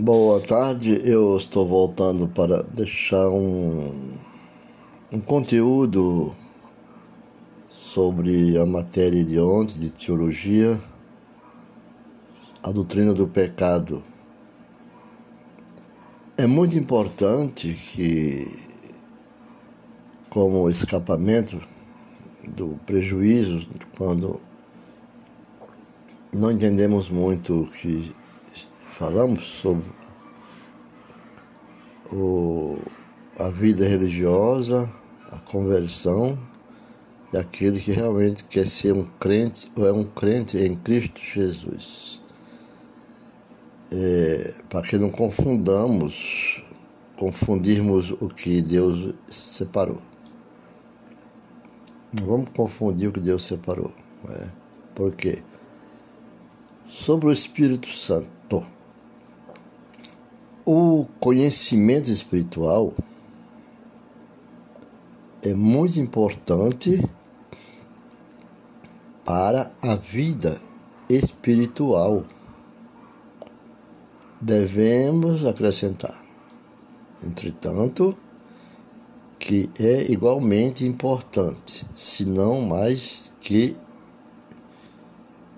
Boa tarde, eu estou voltando para deixar um, um conteúdo sobre a matéria de ontem, de teologia, a doutrina do pecado. É muito importante que, como escapamento do prejuízo, quando não entendemos muito o que falamos sobre o, a vida religiosa, a conversão e aquele que realmente quer ser um crente ou é um crente em Cristo Jesus. É, para que não confundamos, confundirmos o que Deus separou. Não vamos confundir o que Deus separou. Né? Por quê? Sobre o Espírito Santo. O conhecimento espiritual é muito importante para a vida espiritual. Devemos acrescentar, entretanto, que é igualmente importante, se não mais que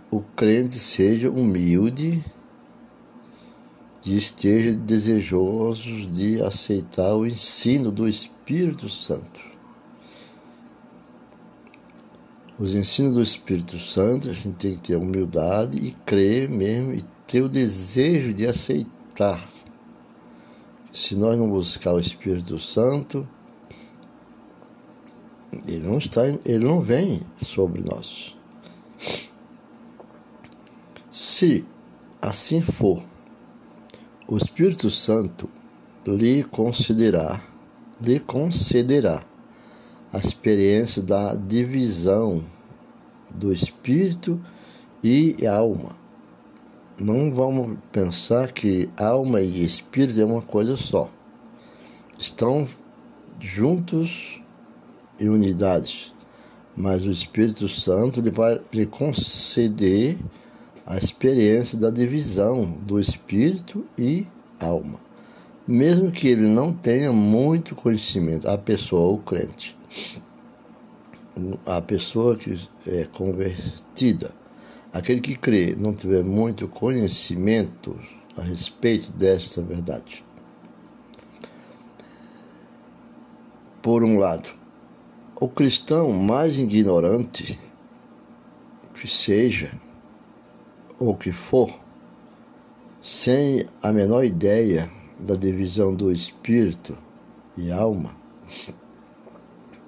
o crente seja humilde e esteja desejosos de aceitar o ensino do Espírito Santo. Os ensinos do Espírito Santo, a gente tem que ter humildade e crer mesmo e ter o desejo de aceitar. Se nós não buscar o Espírito Santo, ele não está, ele não vem sobre nós. Se assim for, o Espírito Santo lhe concederá, lhe concederá a experiência da divisão do espírito e alma. Não vamos pensar que alma e espírito é uma coisa só. Estão juntos em unidades, mas o Espírito Santo ele vai lhe conceder a experiência da divisão do espírito e alma. Mesmo que ele não tenha muito conhecimento, a pessoa, o crente, a pessoa que é convertida, aquele que crê, não tiver muito conhecimento a respeito desta verdade. Por um lado, o cristão mais ignorante que seja, ou que for, sem a menor ideia da divisão do espírito e alma,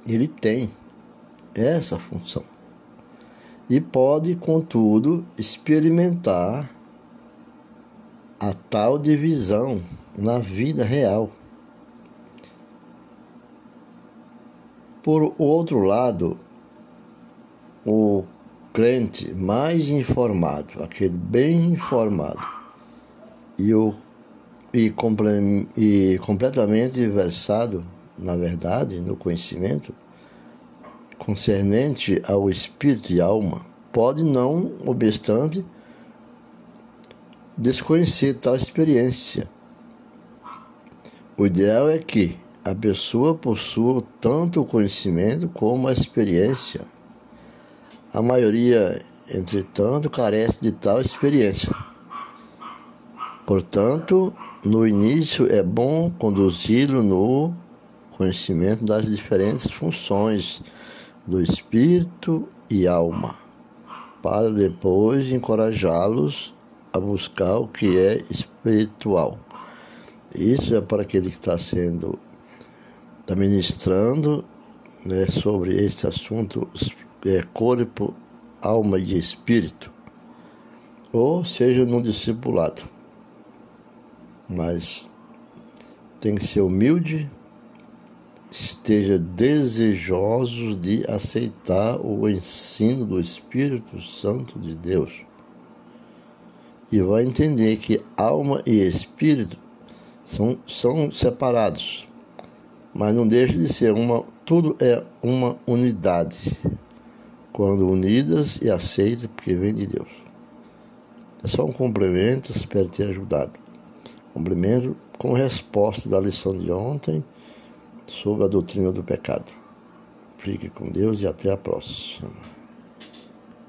ele tem essa função. E pode, contudo, experimentar a tal divisão na vida real. Por outro lado, o crente mais informado, aquele bem informado, e, o, e, comple, e completamente versado, na verdade, no conhecimento, concernente ao espírito e alma, pode não, obstante, desconhecer tal experiência. O ideal é que a pessoa possua tanto o conhecimento como a experiência a maioria, entretanto, carece de tal experiência. Portanto, no início é bom conduzi-lo no conhecimento das diferentes funções do espírito e alma, para depois encorajá-los a buscar o que é espiritual. Isso é para aquele que está sendo, está ministrando né, sobre este assunto é, corpo, alma e espírito, ou seja, no discipulado. Mas tem que ser humilde, esteja desejoso de aceitar o ensino do Espírito Santo de Deus. E vai entender que alma e espírito são, são separados, mas não deixa de ser uma, tudo é uma unidade quando unidas e aceitas, porque vem de Deus. É só um complemento, espero ter ajudado. Cumprimento com resposta da lição de ontem sobre a doutrina do pecado. Fique com Deus e até a próxima.